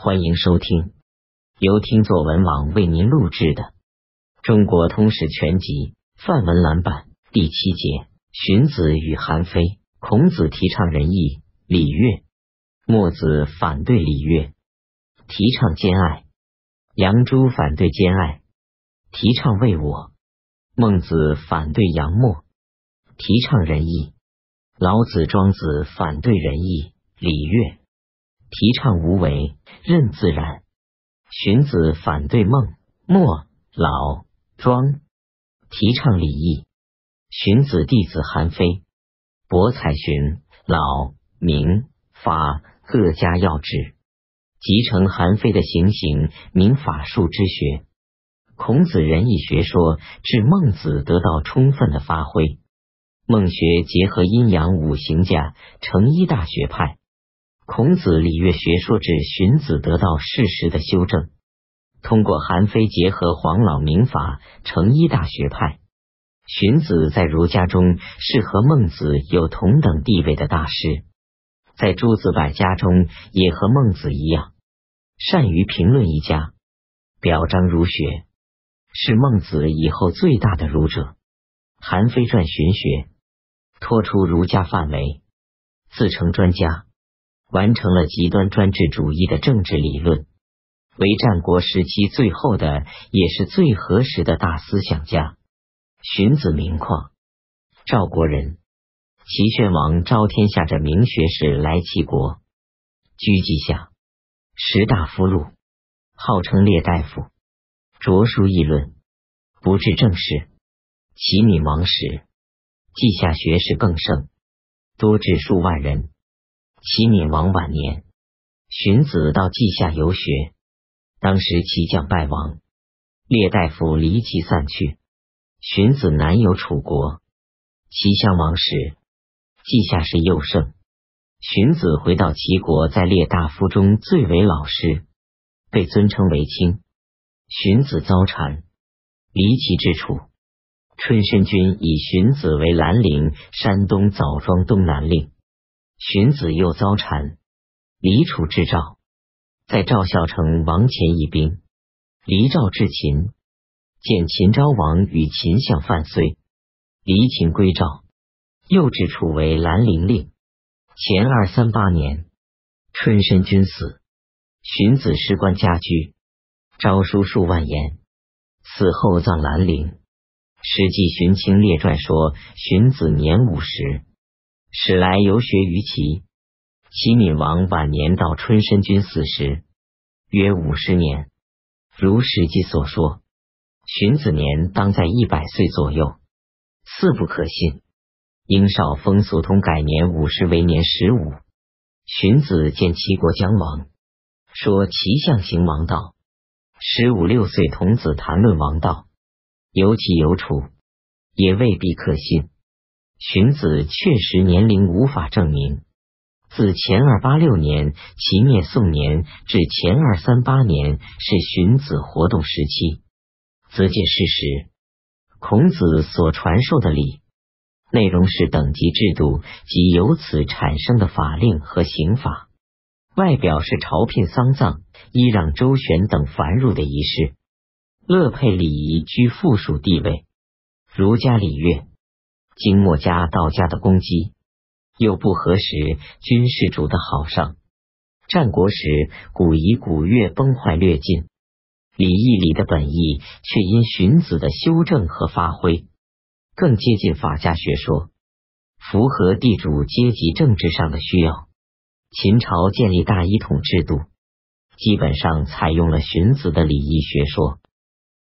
欢迎收听由听作文网为您录制的《中国通史全集》范文蓝版第七节：荀子与韩非。孔子提倡仁义礼乐，墨子反对礼乐，提倡兼爱；杨朱反对兼爱，提倡为我；孟子反对杨墨，提倡仁义；老子、庄子反对仁义礼乐，提倡无为。任自然。荀子反对孟、墨、老、庄，提倡礼义。荀子弟子韩非，博采荀、老、明、法各家要旨，集成韩非的行刑明法术之学。孔子仁义学说至孟子得到充分的发挥。孟学结合阴阳五行家，成一大学派。孔子礼乐学说至荀子得到事实的修正，通过韩非结合黄老明法成一大学派。荀子在儒家中是和孟子有同等地位的大师，在诸子百家中也和孟子一样，善于评论一家，表彰儒学，是孟子以后最大的儒者。韩非传荀学，脱出儒家范围，自称专家。完成了极端专制主义的政治理论，为战国时期最后的也是最合时的大思想家。荀子名旷，赵国人，齐宣王昭天下着名学士来齐国，居稷下，十大夫禄，号称列大夫，着书议论，不治政事。齐闵王时，稷下学士更盛，多至数万人。齐闵王晚年，荀子到稷下游学。当时齐将败亡，列大夫离齐散去。荀子南游楚国。齐襄王时，稷下是幼盛。荀子回到齐国，在列大夫中最为老师，被尊称为卿。荀子遭谗，离齐之楚。春申君以荀子为兰陵、山东枣庄东南令。荀子又遭谗，离楚至赵，在赵孝成王前一兵，离赵至秦，见秦昭王与秦相犯岁，离秦归赵，又至楚为兰陵令。前二三八年，春申君死，荀子失官家居，诏书数万言，死后葬兰陵。史记荀卿列传说，荀子年五十。史来游学于齐，齐闵王晚年到春申君死时，约五十年。如史记所说，荀子年当在一百岁左右，似不可信。殷少风俗通改年五十为年十五。荀子见齐国将亡，说齐相行王道。十五六岁童子谈论王道，有起有处，也未必可信。荀子确实年龄无法证明。自前二八六年齐灭宋年至前二三八年是荀子活动时期，则见事实。孔子所传授的礼，内容是等级制度及由此产生的法令和刑法，外表是朝聘丧葬、揖让周旋等繁缛的仪式。乐佩礼仪居附属地位，儒家礼乐。经墨家、道家的攻击，又不合时军事主的好上。战国时古仪古乐崩坏略尽，礼义礼的本意却因荀子的修正和发挥，更接近法家学说，符合地主阶级政治上的需要。秦朝建立大一统制度，基本上采用了荀子的礼义学说。